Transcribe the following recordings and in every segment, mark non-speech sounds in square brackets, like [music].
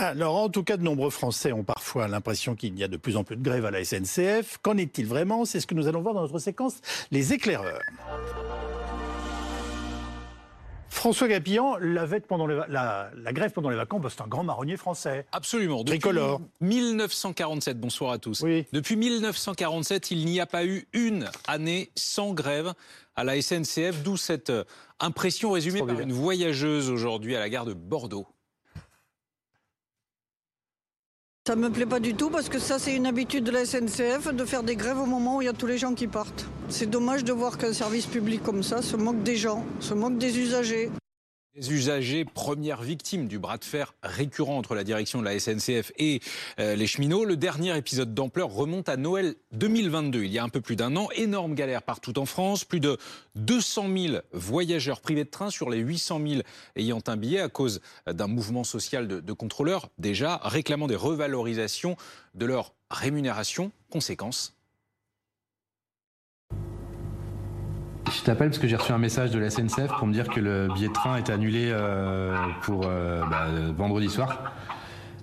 Alors, en tout cas, de nombreux Français ont parfois l'impression qu'il y a de plus en plus de grèves à la SNCF. Qu'en est-il vraiment? C'est ce que nous allons voir dans notre séquence Les éclaireurs. François Gapillan, la, pendant la, grève pendant les vacances, bah, c'est un grand marronnier français. Absolument. Depuis Tricolore. 1947, bonsoir à tous. Depuis 1947, il n'y a pas eu une année sans grève à la SNCF, d'où cette euh, impression résumée par une voyageuse aujourd'hui à la gare de Bordeaux. Ça me plaît pas du tout parce que ça c'est une habitude de la SNCF de faire des grèves au moment où il y a tous les gens qui partent. C'est dommage de voir qu'un service public comme ça se moque des gens, se moque des usagers. Les usagers, premières victimes du bras de fer récurrent entre la direction de la SNCF et euh, les cheminots. Le dernier épisode d'ampleur remonte à Noël 2022, il y a un peu plus d'un an. Énorme galère partout en France. Plus de 200 000 voyageurs privés de train sur les 800 000 ayant un billet à cause d'un mouvement social de, contrôleurs, déjà réclamant des revalorisations de leur rémunération. Conséquence, Je t'appelle parce que j'ai reçu un message de la SNCF pour me dire que le billet de train est annulé euh, pour euh, bah, vendredi soir.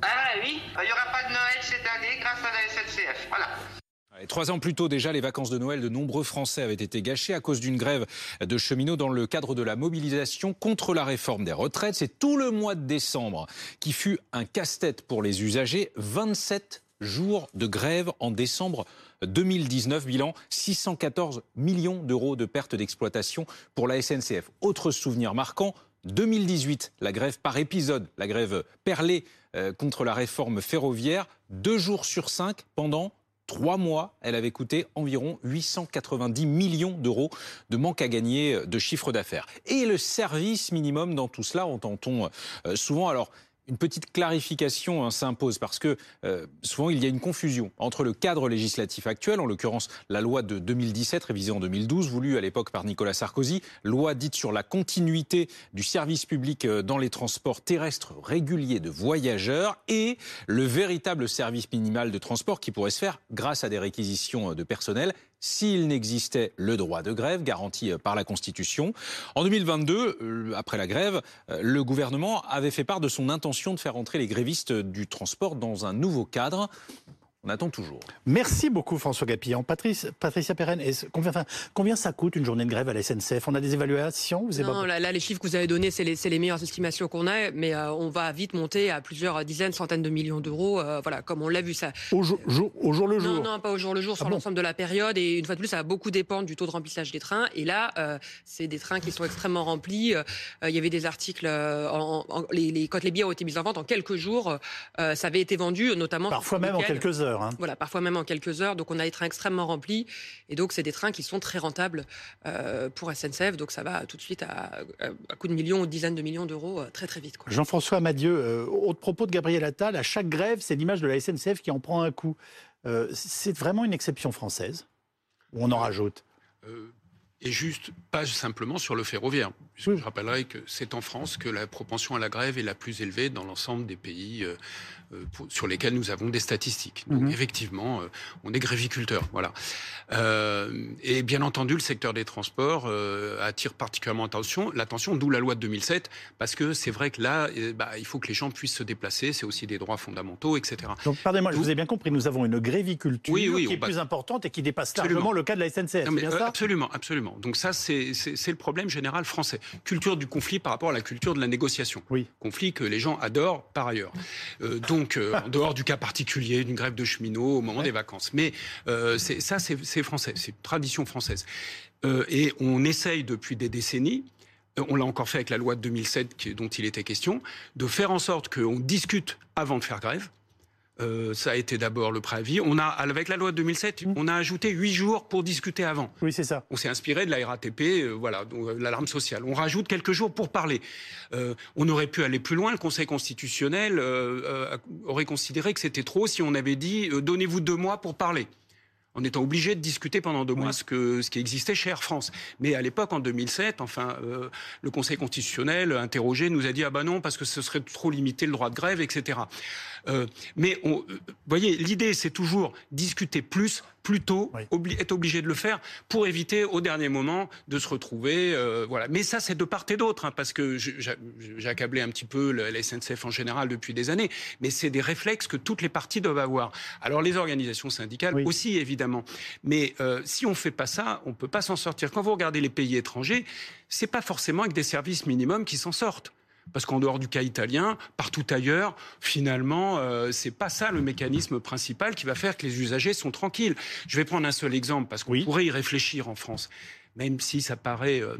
Ah oui, il n'y aura pas de Noël cette année grâce à la SNCF. Voilà. trois ans plus tôt, déjà, les vacances de Noël de nombreux Français avaient été gâchées à cause d'une grève de cheminots dans le cadre de la mobilisation contre la réforme des retraites. C'est tout le mois de décembre qui fut un casse-tête pour les usagers. 27 jours de grève en décembre 2019, bilan 614 millions d'euros de pertes d'exploitation pour la SNCF. Autre souvenir marquant, 2018, la grève par épisode, la grève perlée euh, contre la réforme ferroviaire, deux jours sur cinq pendant trois mois, elle avait coûté environ 890 millions d'euros de manque à gagner de chiffre d'affaires. Et le service minimum dans tout cela, entend-on euh, souvent. Alors, une petite clarification hein, s'impose parce que euh, souvent il y a une confusion entre le cadre législatif actuel, en l'occurrence la loi de 2017 révisée en 2012, voulue à l'époque par Nicolas Sarkozy, loi dite sur la continuité du service public euh, dans les transports terrestres réguliers de voyageurs et le véritable service minimal de transport qui pourrait se faire grâce à des réquisitions euh, de personnel s'il n'existait le droit de grève garanti euh, par la Constitution. En 2022, euh, après la grève, euh, le gouvernement avait fait part de son intention de faire entrer les grévistes du transport dans un nouveau cadre. On attend toujours. Merci beaucoup François Gapillan. Patrice, Patricia Perren, combien, combien, ça coûte une journée de grève à la SNCF? On a des évaluations vous Non, là, les chiffres que vous avez donnés, c'est les, les, meilleures estimations qu'on a, mais euh, on va vite monter à plusieurs dizaines, centaines de millions d'euros. Euh, voilà, comme on l'a vu ça. Au jour, au jour le jour Non, non, pas au jour le jour, ah sur l'ensemble de la période. Et une fois de plus, ça va beaucoup dépendre du taux de remplissage des trains. Et là, euh, c'est des trains qui sont extrêmement remplis. il y avait des articles, en, les, quand les billets ont été mis en vente en quelques jours, ça avait été vendu, notamment. Parfois même en quelques heures. Hein. Voilà, parfois même en quelques heures. Donc on a des trains extrêmement remplis. Et donc c'est des trains qui sont très rentables euh, pour SNCF. Donc ça va tout de suite à, à coup de millions ou dizaines de millions d'euros euh, très très vite. Jean-François Madieu, euh, au propos de Gabriel Attal, à chaque grève, c'est l'image de la SNCF qui en prend un coup. c'est vraiment une exception française? Ou on en rajoute? Et juste pas simplement sur le ferroviaire. Je rappellerai que c'est en France que la propension à la grève est la plus élevée dans l'ensemble des pays euh, sur lesquels nous avons des statistiques. Donc mhm. effectivement, euh, on est gréviculteur, voilà. Euh, et bien entendu, le secteur des transports attire particulièrement attention, l'attention, d'où la loi de 2007, parce que c'est vrai que là, bah, il faut que les gens puissent se déplacer, c'est aussi des droits fondamentaux, etc. Donc pardonnez-moi, je vous ai bien compris, nous avons une gréviculture qui est plus importante et qui dépasse largement le cas de la SNCF. bien ça? absolument, absolument. Donc ça, c'est le problème général français. Culture du conflit par rapport à la culture de la négociation. Oui. Conflit que les gens adorent par ailleurs. donc donc euh, en dehors du cas particulier d'une grève de cheminots au moment des vacances. Mais euh, ça, c'est français, c'est une tradition française. Euh, et on essaye depuis des décennies on l'a encore fait avec la loi de 2007 dont il était question, de faire en sorte qu'on discute avant de faire grève, euh, ça a été d'abord le préavis. On a, avec la loi de 2007, mmh. on a ajouté huit jours pour discuter avant. Oui, c'est ça. On s'est inspiré de la RATP, euh, voilà, euh, l'alarme sociale. On rajoute quelques jours pour parler. on aurait pu aller plus loin. Le Conseil constitutionnel aurait considéré que c'était trop si on avait dit donnez-vous deux mois pour parler en étant obligé de discuter pendant deux mois ce, que, ce qui existait chez Air France. Mais à l'époque, en 2007, enfin, euh, le Conseil constitutionnel interrogé nous a dit ah ben non parce que ce serait trop limité le droit de grève, etc. Euh, mais vous voyez, l'idée c'est toujours discuter plus plutôt être obligé de le faire pour éviter au dernier moment de se retrouver. Euh, voilà. Mais ça, c'est de part et d'autre, hein, parce que j'ai accablé un petit peu la SNCF en général depuis des années, mais c'est des réflexes que toutes les parties doivent avoir. Alors les organisations syndicales aussi, évidemment. Mais euh, si on ne fait pas ça, on ne peut pas s'en sortir. Quand vous regardez les pays étrangers, c'est pas forcément avec des services minimums qui s'en sortent parce qu'en dehors du cas italien, partout ailleurs, finalement, euh, c'est pas ça le mécanisme principal qui va faire que les usagers sont tranquilles. Je vais prendre un seul exemple parce qu'on pourrait y réfléchir en France, même si ça paraît euh,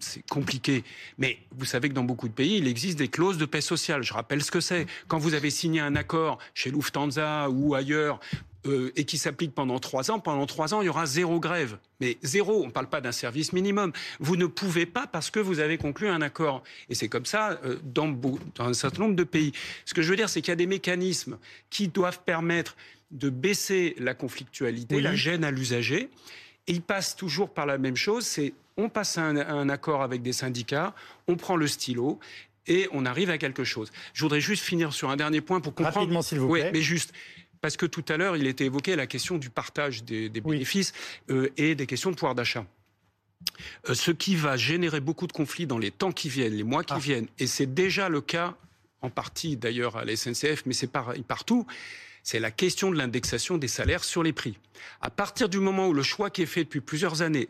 c'est compliqué. Mais vous savez que dans beaucoup de pays, il existe des clauses de paix sociale. Je rappelle ce que c'est. Quand vous avez signé un accord chez Lufthansa ou ailleurs euh, et qui s'applique pendant trois ans, pendant trois ans, il y aura zéro grève. Mais zéro, on ne parle pas d'un service minimum. Vous ne pouvez pas parce que vous avez conclu un accord. Et c'est comme ça euh, dans, un certain nombre de pays. Ce que je veux dire, c'est qu'il y a des mécanismes qui doivent permettre de baisser la conflictualité, la gêne à l'usager. Et ils passent toujours par la même chose, c'est on passe un, un accord avec des syndicats, on prend le stylo et on arrive à quelque chose. Je voudrais juste finir sur un dernier point pour comprendre. Rapidement, s'il vous plaît. Oui, mais juste parce que tout à l'heure, il était évoqué la question du partage des, bénéfices euh, et des questions de pouvoir d'achat. Euh, ce qui va générer beaucoup de conflits dans les temps qui viennent, les mois qui ah. viennent, et c'est déjà le cas en partie d'ailleurs à la SNCF, mais c'est pareil partout, c'est la question de l'indexation des salaires sur les prix. À partir du moment où le choix qui est fait depuis plusieurs années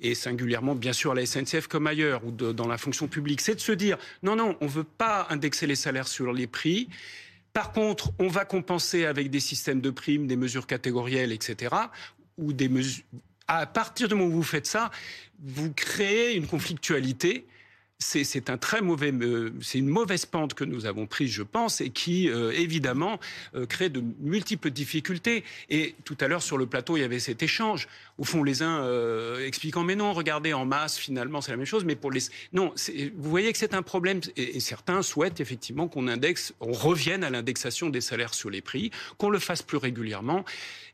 et singulièrement bien sûr à la SNCF comme ailleurs ou dans la fonction publique, c'est de se dire non, non, on ne veut pas indexer les salaires sur les prix. Par contre, on va compenser avec des systèmes de primes, des mesures catégorielles, etc. Ou des mesures. À partir du moment où vous faites ça, vous créez une conflictualité euh, c'est une mauvaise pente que nous avons prise, je pense, et qui euh, évidemment euh, crée de multiples difficultés. Et tout à l'heure sur le plateau, il y avait cet échange. Au fond, les uns expliquant mais non, regardez en masse, finalement, c'est la même chose. Mais pour les, non, vous voyez que c'est un problème. Et, certains souhaitent effectivement qu'on indexe, on revienne à l'indexation des salaires sur les prix, qu'on le fasse plus régulièrement.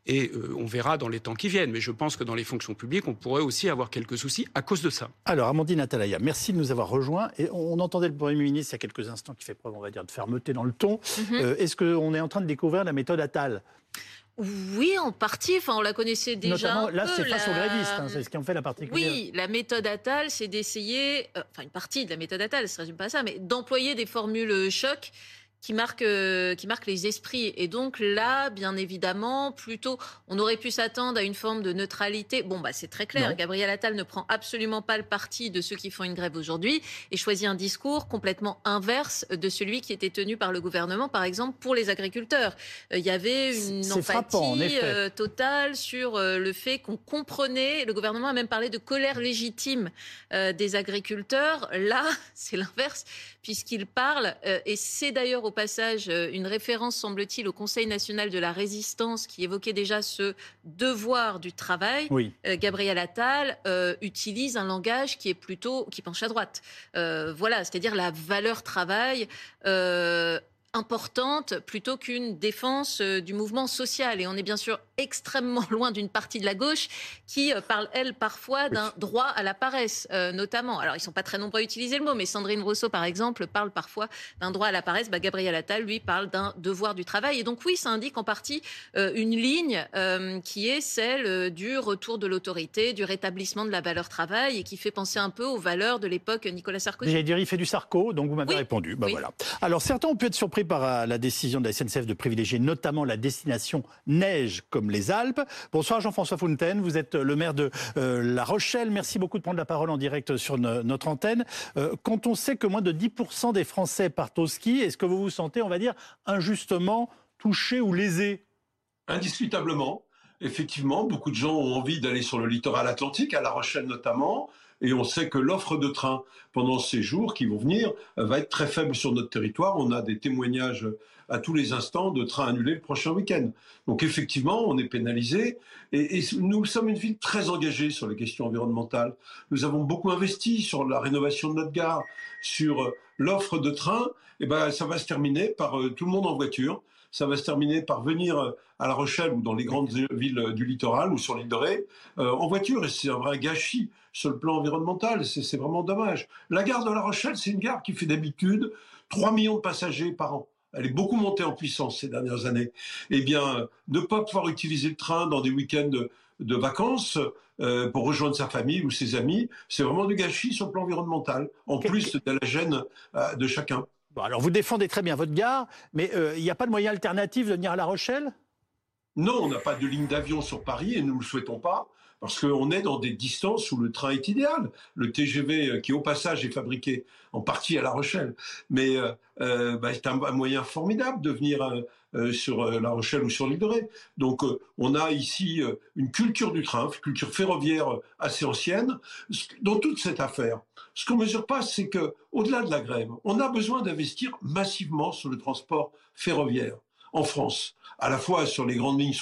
Et on verra dans les temps qui viennent. Mais je pense que dans les fonctions publiques, on pourrait aussi avoir quelques soucis à cause de ça. Alors, Amandine Atalaya, merci de nous avoir rejoint. Et on, entendait le Premier ministre il y a quelques instants qui fait preuve, on va dire, de fermeté dans le ton. Mhm. Euh, est-ce qu'on est en train de découvrir la méthode Attal? Oui, en partie. Enfin, on la connaissait déjà. Notamment, là, c'est face aux grévistes. Hein, c'est ce qui en fait la particularité. Oui, la méthode Attal, c'est d'essayer, euh, enfin une partie de la méthode Attal, ça ne résume pas ça, mais d'employer des formules choc qui marque, euh, qui marque les esprits. Et donc là, bien évidemment, plutôt, on aurait pu s'attendre à une forme de neutralité. Bon, bah, c'est très clair. Gabriel Attal ne prend absolument pas le parti de ceux qui font une grève aujourd'hui et choisit un discours complètement inverse de celui qui était tenu par le gouvernement, par exemple, pour les agriculteurs. Euh, il y avait une empathie euh, totale sur le fait qu'on comprenait. Le gouvernement a même parlé de colère légitime des agriculteurs. Là, [laughs] c'est l'inverse, puisqu'il parle, et c'est d'ailleurs au passage euh, une référence, semble-t-il, au Conseil national de la résistance qui évoquait déjà ce devoir du travail. Euh, Gabriel Attal euh, utilise un langage qui est plutôt qui penche à droite. voilà, c'est-à-dire la valeur travail importante plutôt qu'une défense euh, du mouvement social. Et on est bien sûr extrêmement [laughs] loin d'une partie de la gauche qui euh, parle, elle, parfois d'un droit à la paresse, euh, notamment. Alors, ils ne sont pas très nombreux à utiliser le mot, mais Sandrine Rousseau, par exemple, parle parfois d'un droit à la paresse. Bah, Gabriel Attal, lui, parle d'un devoir du travail. Et donc, oui, ça indique en partie une ligne qui est celle du retour de l'autorité, du rétablissement de la valeur travail et qui fait penser un peu aux valeurs de l'époque Nicolas Sarkozy. J'allais dire, il fait du Sarko, donc vous m'avez répondu. Bah, voilà. Alors, certains ont pu être surpris par euh, la décision de la SNCF de privilégier notamment la destination neige comme les Alpes. Bonsoir Jean-François Fontaine, vous êtes le maire de euh, La Rochelle. Merci beaucoup de prendre la parole en direct sur notre antenne. Euh, quand on sait que moins de 10% des Français partent au ski, est-ce que vous vous sentez, on va dire, injustement touché ou lésé Indiscutablement. Effectivement, beaucoup de gens ont envie d'aller sur le littoral atlantique, à La Rochelle notamment et on sait que l'offre de train pendant ces jours qui vont venir va être très faible sur notre territoire. On a des témoignages à tous les instants de trains annulés le prochain week-end. Donc effectivement, on est pénalisé et, nous sommes une ville très engagée sur les questions environnementales. Nous avons beaucoup investi sur la rénovation de notre gare, sur euh, l'offre de train. Et eh ben, ça va se terminer par euh, tout le monde en voiture ça va se terminer par venir à La Rochelle ou dans les grandes villes du littoral ou sur l'île de Ré en voiture. Et c'est un vrai gâchis sur le plan environnemental. C'est vraiment dommage. La gare de La Rochelle, c'est une gare qui fait d'habitude 3 millions de passagers par an. elle est beaucoup montée en puissance ces dernières années. Eh bien, ne pas pouvoir utiliser le train dans des week-ends de, vacances euh, pour rejoindre sa famille ou ses amis, c'est vraiment du gâchis sur le plan environnemental, en plus de la gêne euh, de chacun. Alors vous défendez très bien votre gare, mais euh, il n'y a pas de moyen alternatif de venir à La Rochelle? Non, on n'a pas de ligne d'avion sur Paris et nous ne le souhaitons pas parce qu'on est dans des distances où le train est idéal. Le TGV, euh, qui au passage est fabriqué en partie à La Rochelle, mais euh, euh bah, c'est un, moyen formidable de venir sur La Rochelle ou sur l'île de Ré. Donc on a ici une culture du train, une culture ferroviaire assez ancienne. Dans toute cette affaire, ce qu'on ne mesure pas, c'est que au-delà de la grève, on a besoin d'investir massivement sur le transport ferroviaire en France, à la fois sur les grandes lignes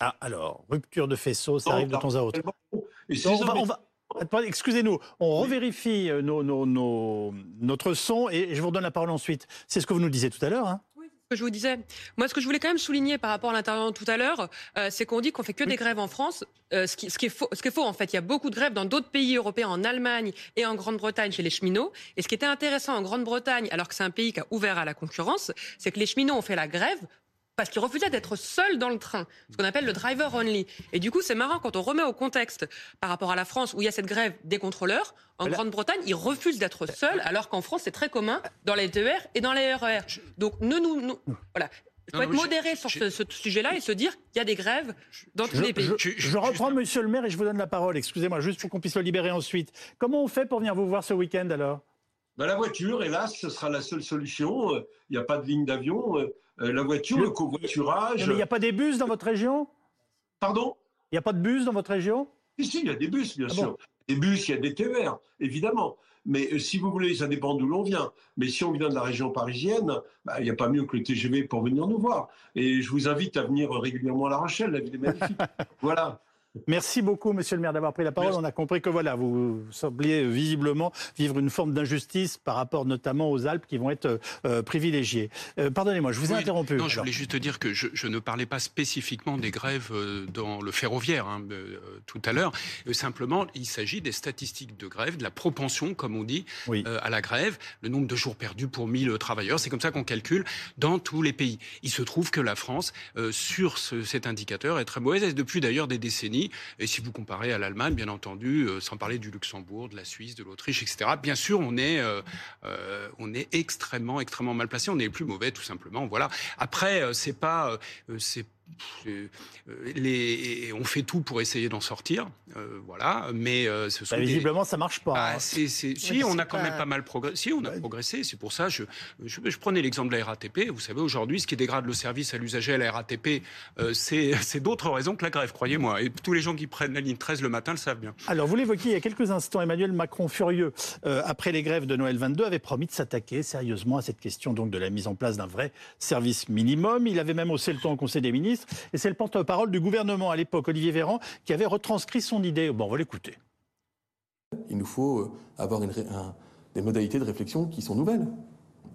ah, alors, rupture de faisceau, ça arrive de temps à autre. Excusez-nous, on revérifie euh, notre son et je vous redonne la parole ensuite. C'est ce que vous nous disiez tout à l'heure. Hein oui, ce que je vous disais. Moi, ce que je voulais quand même souligner par rapport à l'intervention tout à l'heure, euh, c'est qu'on dit qu'on fait que des grèves en France. Euh, ce, qui, ce, qui est faux, ce qui est faux, en fait, il y a beaucoup de grèves dans d'autres pays européens, en Allemagne et en Grande-Bretagne chez les cheminots. Et ce qui était intéressant en Grande-Bretagne, alors que c'est un pays qui a ouvert à la concurrence, c'est que les cheminots ont fait la grève parce qu'il refusait d'être seul dans le train, ce qu'on appelle le driver only. Et du coup, c'est marrant quand on remet au contexte par rapport à la France où il y a cette grève des contrôleurs. En Grande-Bretagne, ils refusent d'être seuls, alors qu'en France, c'est très commun dans les TER et dans les RER. Donc, nous, nous, nous voilà. Il faut être modéré sur ce, sujet-là et se dire qu'il y a des grèves dans tous les pays. Je, je reprends Monsieur le maire et je vous donne la parole. Excusez-moi, juste pour qu'on puisse le libérer ensuite. Comment on fait pour venir vous voir ce week-end alors? Ben, La voiture, hélas, ce sera la seule solution. Il n'y a pas de ligne d'avion. Euh, la voiture, le, covoiturage. il n'y a pas des bus dans votre région? Pardon? Il n'y a pas de bus dans votre région? Si, il y a des bus, bien ah sûr. des bus, il y a des TER, évidemment. Mais euh, si vous voulez, ça dépend d'où l'on vient. Mais si on vient de la région parisienne, bah, il n'y a pas mieux que le TGV pour venir nous voir. Et je vous invite à venir régulièrement à La Rochelle, la ville est magnifique. [laughs] voilà. Merci beaucoup, monsieur le maire, d'avoir pris la parole. On a compris que voilà, vous sembliez visiblement vivre une forme d'injustice par rapport notamment aux Alpes qui vont être euh, privilégiées. Euh, pardonnez-moi, je vous ai interrompu. Non, je voulais juste dire que je, ne parlais pas spécifiquement des grèves euh, dans le ferroviaire hein, tout à l'heure. simplement, il s'agit des statistiques de grève, de la propension, comme on dit, à la grève, le nombre de jours perdus pour 1000 travailleurs. C'est comme ça qu'on calcule dans tous les pays. Il se trouve que la France, sur cet indicateur, est très mauvaise, et depuis d'ailleurs des décennies. Et si vous comparez à l'Allemagne, bien entendu, euh, sans parler du Luxembourg, de la Suisse, de l'Autriche, etc., bien sûr, on est, euh, euh, on est extrêmement, extrêmement mal placé. On est les plus mauvais, tout simplement. Voilà. Après, c'est pas, c'est les, on fait tout pour essayer d'en sortir, euh, voilà. Mais euh, ce sont bah, visiblement, ça marche pas. Hein. Si, on a quand même pas mal progressé. Si, on a progressé. C'est pour ça, je, je, prenais l'exemple de la RATP. Vous savez, aujourd'hui, ce qui dégrade le service à l'usager à la RATP, [laughs] c'est d'autres raisons que la grève, croyez-moi. Et tous les gens qui prennent la ligne 13 le matin le savent bien. Alors, vous l'évoquiez il y a quelques instants, Emmanuel Macron, furieux après les grèves de Noël 22, avait promis de s'attaquer sérieusement à cette question donc de la mise en place d'un vrai service minimum. Il avait même haussé le ton au Conseil des ministres et c'est le porte-parole du gouvernement à l'époque, Olivier Véran, qui avait retranscrit son idée. Bon, on va l'écouter. Il nous faut euh, avoir des modalités de réflexion qui sont nouvelles.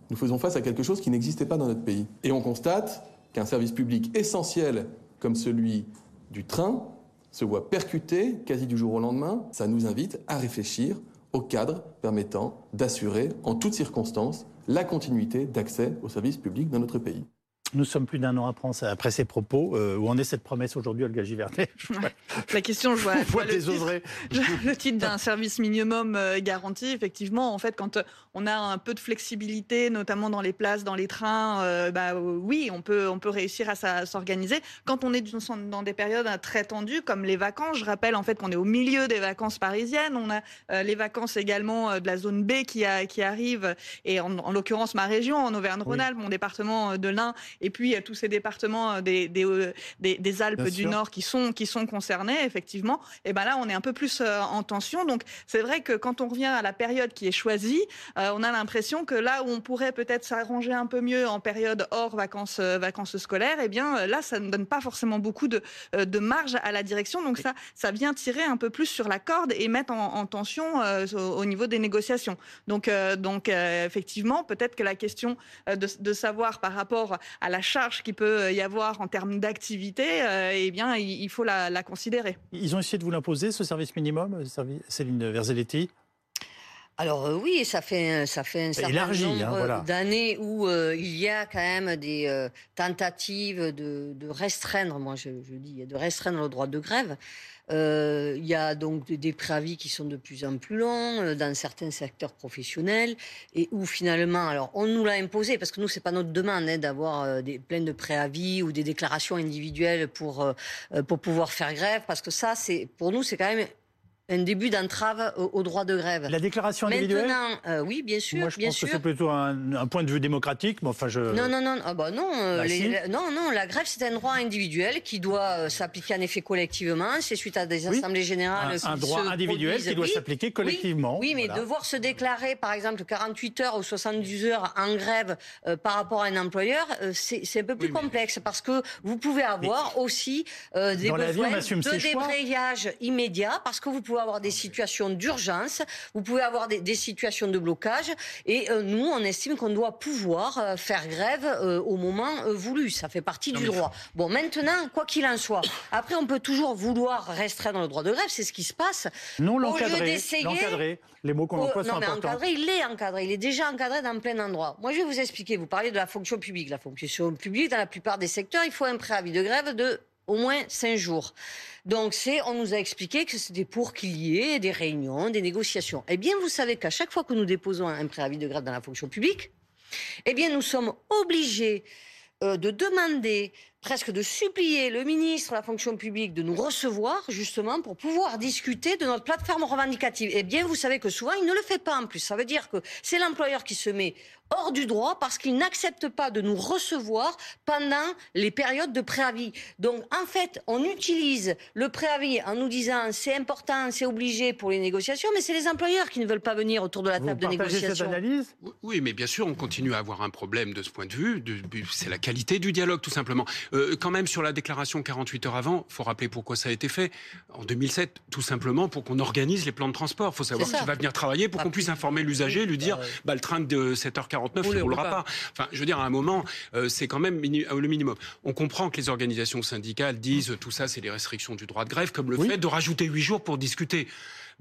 Nous faisons face à quelque chose qui n'existait pas dans notre pays. Et on constate qu'un service public essentiel comme celui du train se voit percuté quasi du jour au lendemain. Ça nous invite à réfléchir au cadre permettant d'assurer en toutes circonstances la continuité d'accès aux services publics dans notre pays. Nous sommes plus d'un an après, ces propos. Euh, où en est cette promesse aujourd'hui, Olga Givernet? [laughs] La question, [laughs] je vois, le, titre, d'un service minimum euh, garanti. Effectivement, en fait, quand euh, on a un peu de flexibilité, notamment dans les places, dans les trains, bah, oui, on peut, on peut réussir à s'organiser. Quand on est dans des périodes très tendues, comme les vacances, je rappelle en fait qu'on est au milieu des vacances parisiennes. On a les vacances également de la zone B qui, a, qui arrivent, et en, l'occurrence ma région, en Auvergne-Rhône-Alpes, mon département de l'Ain et puis il y a tous ces départements euh, des, euh, des, des, Alpes du Nord qui sont, qui sont concernés, effectivement, et ben là, on est un peu plus euh, en tension. Donc, c'est vrai que quand on revient à la période qui est choisie, on a l'impression que là où on pourrait peut-être s'arranger un peu mieux en période hors vacances, vacances scolaires, eh bien là, ça ne donne pas forcément beaucoup de, de marge à la direction. Donc, ça, ça vient tirer un peu plus sur la corde et mettre en, tension au, niveau des négociations. Donc, donc effectivement, peut-être que la question de, de savoir par rapport à la charge qu'il peut y avoir en termes d'activité, euh, eh bien, il, faut la, considérer. Ils ont essayé de vous l'imposer, ce service minimum, Céline Verzelletti alors euh, oui, ça fait ça fait un certain nombre hein, d'années où euh, il y a quand même des euh, tentatives de, restreindre, moi je, dis, de restreindre le droit de grève. Il y a donc des, préavis qui sont de plus en plus longs dans certains secteurs professionnels et où finalement, alors on nous l'a imposé parce que nous c'est pas notre demande hein, d'avoir des plein de préavis ou des déclarations individuelles pour pour pouvoir faire grève parce que ça c'est pour nous c'est quand même un début d'entrave au, droit de grève. La déclaration individuelle Maintenant, euh, oui, bien sûr. Moi, je pense que c'est plutôt un, point de vue démocratique, mais enfin, je... Non, non, non, ah bah non, euh, bah, non, non, la grève, c'est un droit individuel qui doit euh, s'appliquer en effet collectivement. C'est suite à des assemblées générales. Un, un droit individuel qui doit s'appliquer collectivement. Oui, mais devoir se déclarer, par exemple, 48 heures ou 72 heures en grève par rapport à un employeur, c'est un peu plus complexe parce que vous pouvez avoir aussi des besoins de débrayage immédiat parce que vous pouvez avoir des situations d'urgence, vous pouvez avoir des, situations de blocage, et euh, nous, on estime qu'on doit pouvoir euh, faire grève euh, au moment voulu. Ça fait partie du droit. Bon, maintenant, quoi qu'il en soit, après, on peut toujours vouloir restreindre le droit de grève, c'est ce qui se passe. Non, l'encadrer, l'encadrer. Les mots qu'on emploie sont non, mais encadré, il est encadré, il est déjà encadré dans plein d'endroits. Moi, je vais vous expliquer. Vous parlez de la fonction publique. La fonction publique, dans la plupart des secteurs, il faut un préavis de grève de au moins cinq jours. Donc c'est, on nous a expliqué que c'était pour qu'il y ait des réunions, des négociations. Eh bien, vous savez qu'à chaque fois que nous déposons un préavis de grève dans la fonction publique, eh bien, nous sommes obligés euh, de demander, presque de supplier le ministre de la fonction publique de nous recevoir justement pour pouvoir discuter de notre plateforme revendicative. Eh bien, vous savez que souvent, il ne le fait pas en plus. Ça veut dire que c'est l'employeur qui se met hors du droit parce qu'ils n'acceptent pas de nous recevoir pendant les périodes de préavis. Donc en fait, on utilise le préavis en nous disant c'est important, c'est obligé pour les négociations, mais c'est les employeurs qui ne veulent pas venir autour de la table de négociation. Cette analyse? Oui, mais bien sûr, on continue à avoir un problème de ce point de vue. C'est la qualité du dialogue, tout simplement. Euh, quand même, sur la déclaration 48 heures avant, il faut rappeler pourquoi ça a été fait. En 2007, tout simplement pour qu'on organise les plans de transport. Il faut savoir qui va venir travailler pour qu'on puisse informer l'usager, lui dire bah, le train de 7h40 49 ne roulera pas. Enfin, je veux dire, à un moment, euh, c'est quand même euh, le minimum. On comprend que les organisations syndicales disent tout ça, c'est les restrictions du droit de grève, comme le fait de rajouter huit jours pour discuter.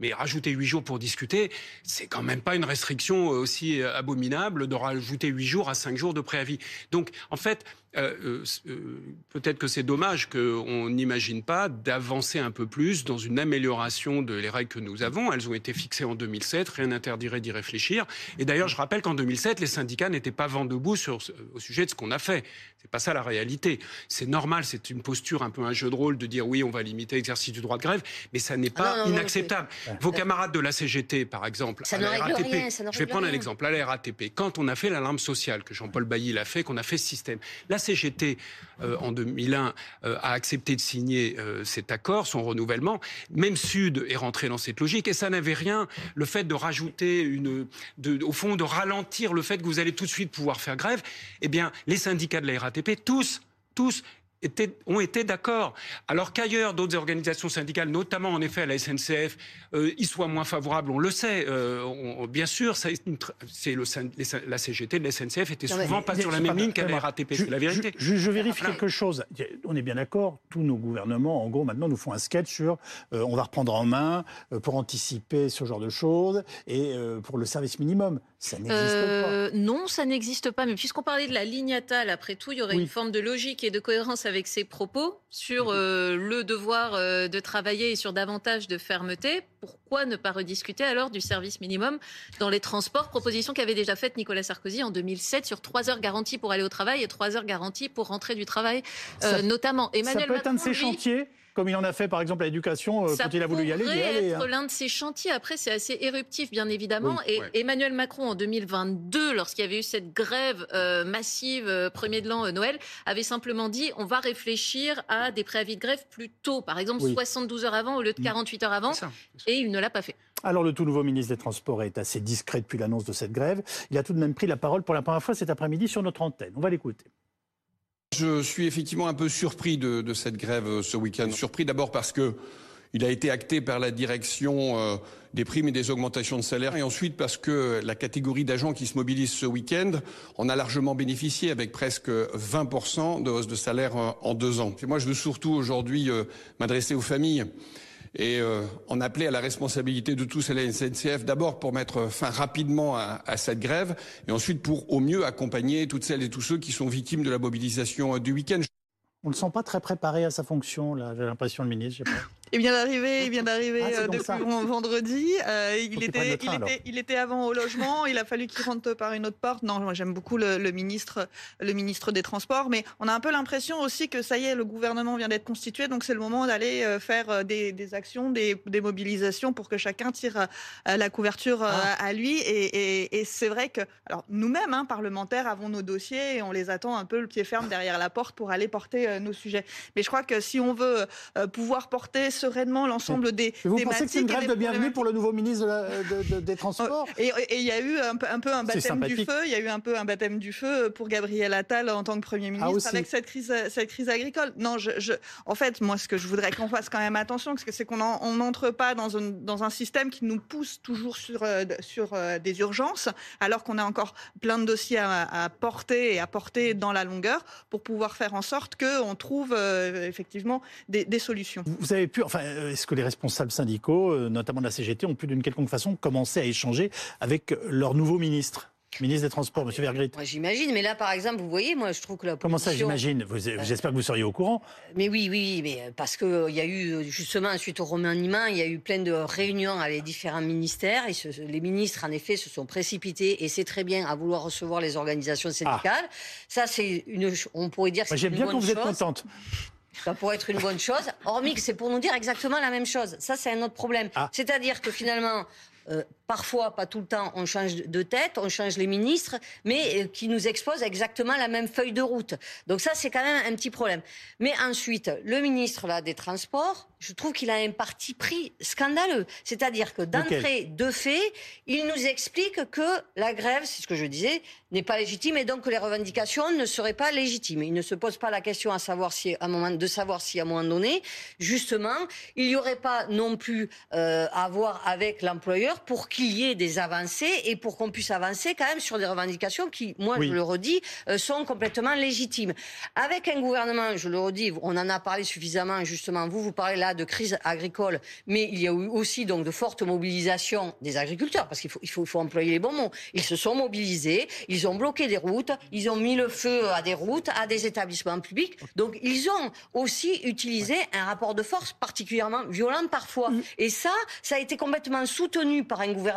Mais rajouter huit jours pour discuter, c'est quand même pas une restriction aussi abominable de rajouter huit jours à cinq jours de préavis. Donc, en fait, euh, euh, euh, peut-être que c'est dommage qu'on n'imagine pas d'avancer un peu plus dans une amélioration de les règles que nous avons. Elles ont été fixées en 2007, rien n'interdirait d'y réfléchir. Et d'ailleurs, je rappelle qu'en 2007, les syndicats n'étaient pas vent debout sur, au sujet de ce qu'on a fait. C'est pas ça la réalité. C'est normal, c'est une posture un peu un jeu de rôle de dire oui, on va limiter l'exercice du droit de grève, mais ça n'est pas ah inacceptable. Vos camarades de la CGT, par exemple, à la RATP, je vais prendre un exemple, à la RATP, quand on a fait l'alarme sociale, que Jean-Paul Bailly l'a fait, qu'on a fait ce système, la CGT, euh, en 2001, euh, a accepté de signer euh, cet accord, son renouvellement. Même Sud est rentré dans cette logique, et ça n'avait rien, le fait de rajouter une, au fond, de ralentir le fait que vous allez tout de suite pouvoir faire grève, eh bien, les syndicats de la RATP RATP, tous, ont été d'accord. Alors qu'ailleurs, d'autres organisations syndicales, notamment en effet à la SNCF, euh, y soient moins favorables, on le sait. Euh, bien sûr, c'est la CGT de la SNCF était souvent pas sur la même ligne qu'à la RATP, c'est la vérité. Je, vérifie quelque chose. On est bien d'accord, tous nos gouvernements, en gros, maintenant, nous font un sketch sur euh, on va reprendre en main pour anticiper ce genre de choses et pour le service minimum. Ça n'existe pas. Non, ça n'existe pas. Mais puisqu'on parlait de la ligne Attal, après tout, il y aurait une forme de logique et de cohérence avec ses propos sur mhm. euh, le devoir euh, de travailler et sur davantage de fermeté, pourquoi ne pas rediscuter alors du service minimum dans les transports? Proposition qu'avait déjà faite Nicolas Sarkozy en 2007 sur 3 heures garanties pour aller au travail et 3 heures garanties pour rentrer du travail, euh, notamment. Emmanuel ça peut être un de ces chantiers comme il en a fait par exemple à l'éducation euh, quand il a voulu y aller. Ça pourrait être hein. l'un de ces chantiers. Après, c'est assez éruptif, bien évidemment. et Emmanuel Macron, en 2022, lorsqu'il y avait eu cette grève euh, massive, euh, premier de l'an, Noël, avait simplement dit on va réfléchir à des préavis de grève plus tôt, par exemple 72 heures avant au lieu de 48 mm. heures avant. et il ne l'a pas fait. Alors le tout nouveau ministre des Transports est assez discret depuis l'annonce de cette grève. Il a tout de même pris la parole pour la première fois cet après-midi sur notre antenne. On va l'écouter. Je suis effectivement un peu surpris de, cette grève euh, ce week-end. Surpris d'abord parce que il a été acté par la direction euh, des primes et des augmentations de salaire, et ensuite parce que la catégorie d'agents qui se mobilisent ce week-end en a largement bénéficié avec presque 20% de hausse de salaire euh, en deux ans. Et moi, je veux surtout aujourd'hui m'adresser aux familles et euh, on appelait à la responsabilité de tous à la SNCF, d'abord pour mettre fin rapidement à, à, cette grève, et ensuite pour au mieux accompagner toutes celles et tous ceux qui sont victimes de la mobilisation du week-end. On ne le sent pas très préparé à sa fonction, là, j'ai l'impression, le ministre. Il vient d'arriver, il vient d'arriver ah, euh, depuis vendredi. Euh, il, était, il, était, il, était, avant au logement. il a fallu qu'il rentre par une autre porte. Non, moi j'aime beaucoup le, le, ministre, le ministre des Transports, mais on a un peu l'impression aussi que ça y est, le gouvernement vient d'être constitué, donc c'est le moment d'aller euh, faire des, des actions, des, des, mobilisations pour que chacun tire la couverture ah. à lui. Et, et, et c'est vrai que, alors nous-mêmes, hein, parlementaires, avons nos dossiers et on les attend un peu le pied ferme derrière la porte pour aller porter nos sujets. Mais je crois que si on veut pouvoir porter sereinement l'ensemble des Vous pensez que c'est une grève de bienvenue pour le nouveau ministre des Transports Et il y a eu un, peu un baptême du feu. Il y a eu un peu un baptême du feu pour Gabriel Attal en tant que Premier ah, ministre avec cette crise, cette crise agricole. Non, je, en fait, moi, ce que je voudrais qu'on fasse quand même attention, c'est qu'on n'entre pas dans un, dans un système qui nous pousse toujours sur, euh, sur euh, des urgences, alors qu'on a encore plein de dossiers à, porter et à porter dans la longueur pour pouvoir faire en sorte qu'on trouve euh, effectivement des, des, solutions. Vous avez pu, enfin, est-ce que les responsables syndicaux, euh, notamment de la CGT, ont pu d'une quelconque façon commencer à échanger avec leur nouveau ministre Ministre des Transports, Monsieur Vergrit. Moi, j'imagine, mais là, par exemple, vous voyez, moi, je trouve que la Comment ça, j'imagine euh, J'espère que vous seriez au courant. Mais oui, oui, mais euh, parce qu'il il y a eu, justement, suite au remaniement, il y a eu plein de réunions avec les différents ministères, et les ministres, en effet, se sont précipités, et c'est très bien, à vouloir recevoir les organisations syndicales. Ah. Ça, c'est une... On pourrait dire que c'est une. J'aime bien que vous êtes contente. Ça pourrait être une bonne chose, hormis que c'est pour nous dire exactement la même chose. Ça, c'est un autre problème. Ah. C'est-à-dire que finalement, euh, parfois, pas tout le temps, on change de tête, on change les ministres, mais euh, qui nous exposent exactement la même feuille de route. Donc ça, c'est quand même un petit problème. Mais ensuite, le ministre là, des Transports, je trouve qu'il a un parti pris scandaleux. C'est-à-dire que d'entrée, de fait, il nous explique que la grève, c'est ce que je disais, n'est pas légitime et donc que les revendications ne seraient pas légitimes. Il ne se pose pas la question à savoir si, à un moment, de savoir si à un moment donné, justement, il n'y aurait pas non plus euh, à voir avec l'employeur pour qu'il y ait des avancées et pour qu'on puisse avancer quand même sur des revendications qui, moi je le redis, euh, sont complètement légitimes. Avec un gouvernement, je le redis, on en a parlé suffisamment justement, vous vous parlez là de crise agricole, mais il y a eu aussi donc de fortes mobilisations des agriculteurs, parce qu'il faut, il faut, il faut employer les bons mots. Ils se sont mobilisés, ils ont bloqué des routes, ils ont mis le feu à des routes, à des établissements publics. Donc ils ont aussi utilisé un rapport de force particulièrement violent parfois. Et ça, ça a été complètement soutenu par un gouvernement,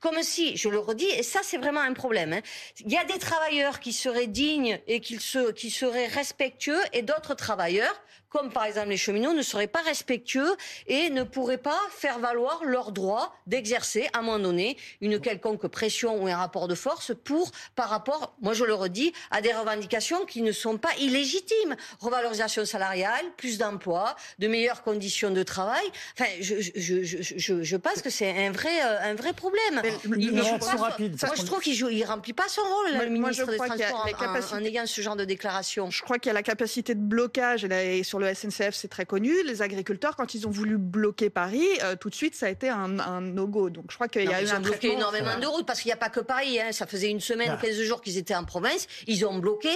comme si, je le redis, et ça c'est vraiment un problème, hein, il y a des travailleurs qui seraient dignes et qui, se, qui seraient respectueux, et d'autres travailleurs comme par exemple les cheminots, ne seraient pas respectueux et ne pourraient pas faire valoir leur droit d'exercer à un moment donné une quelconque pression ou un rapport de force pour, par rapport, moi je le redis, à des revendications qui ne sont pas illégitimes. Revalorisation salariale, plus d'emplois, de meilleures conditions de travail. Enfin, je, je, je, je pense que c'est un vrai, euh, un vrai problème. il, rapide, moi je trouve qu'il ne remplit pas son rôle, le ministre des Transports, en, en, ayant ce genre de déclaration. Je crois qu'il y a la capacité de blocage et sur le SNCF, c'est très connu. Les agriculteurs, quand ils ont voulu bloquer Paris, euh, tout de suite, ça a été un, no-go. Donc je crois qu'il y a eu ils ont bloqué énormément de routes parce qu'il n'y a pas que Paris. Hein. Ça faisait une semaine, 15 ah. jours qu'ils étaient en province. Ils ont bloqué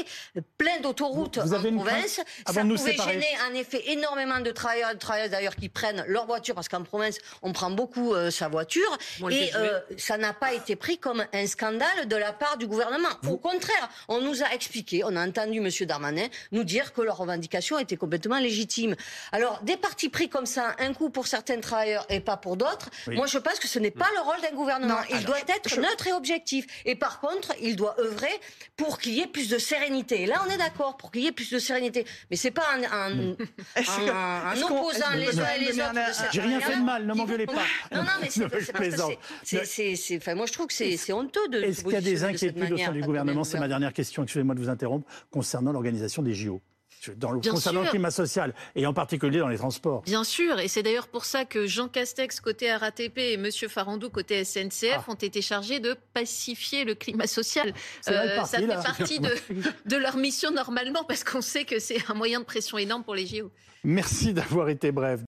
plein d'autoroutes en province. Ça pouvait gêner en effet énormément de travailleurs et de travailleuses d'ailleurs qui prennent leur voiture parce qu'en province, on prend beaucoup euh, sa voiture. et euh, ça n'a pas été pris comme un scandale de la part du gouvernement. Au contraire, on nous a expliqué, on a entendu M. Darmanin nous dire que leurs revendications étaient complètement légitime. Alors, des partis pris comme ça, un coup pour certains travailleurs et pas pour d'autres, moi je pense que ce n'est pas le rôle d'un gouvernement. il doit être neutre et objectif. Et par contre, il doit œuvrer pour qu'il y ait plus de sérénité. Et là, on est d'accord, pour qu'il y ait plus de sérénité. Mais c'est pas un, un, hmm. [laughs] un, opposant les uns et les autres. J'ai rien fait de mal, ne m'engueulez pas. Non, non, mais c'est Enfin, moi, je trouve que c'est honteux de. Est-ce qu'il y a des inquiétudes au sein du gouvernement? C'est ma dernière question. Excusez-moi de vous interrompre concernant l'organisation des JO dans le, concernant le climat social, et en particulier dans les transports. Bien sûr, et c'est d'ailleurs pour ça que Jean Castex côté RATP et M. Farandou côté SNCF ah. ont été chargés de pacifier le climat social. Euh, ça fait partie de, [laughs] de leur mission normalement, parce qu'on sait que c'est un moyen de pression énorme pour les JO. Merci d'avoir été bref.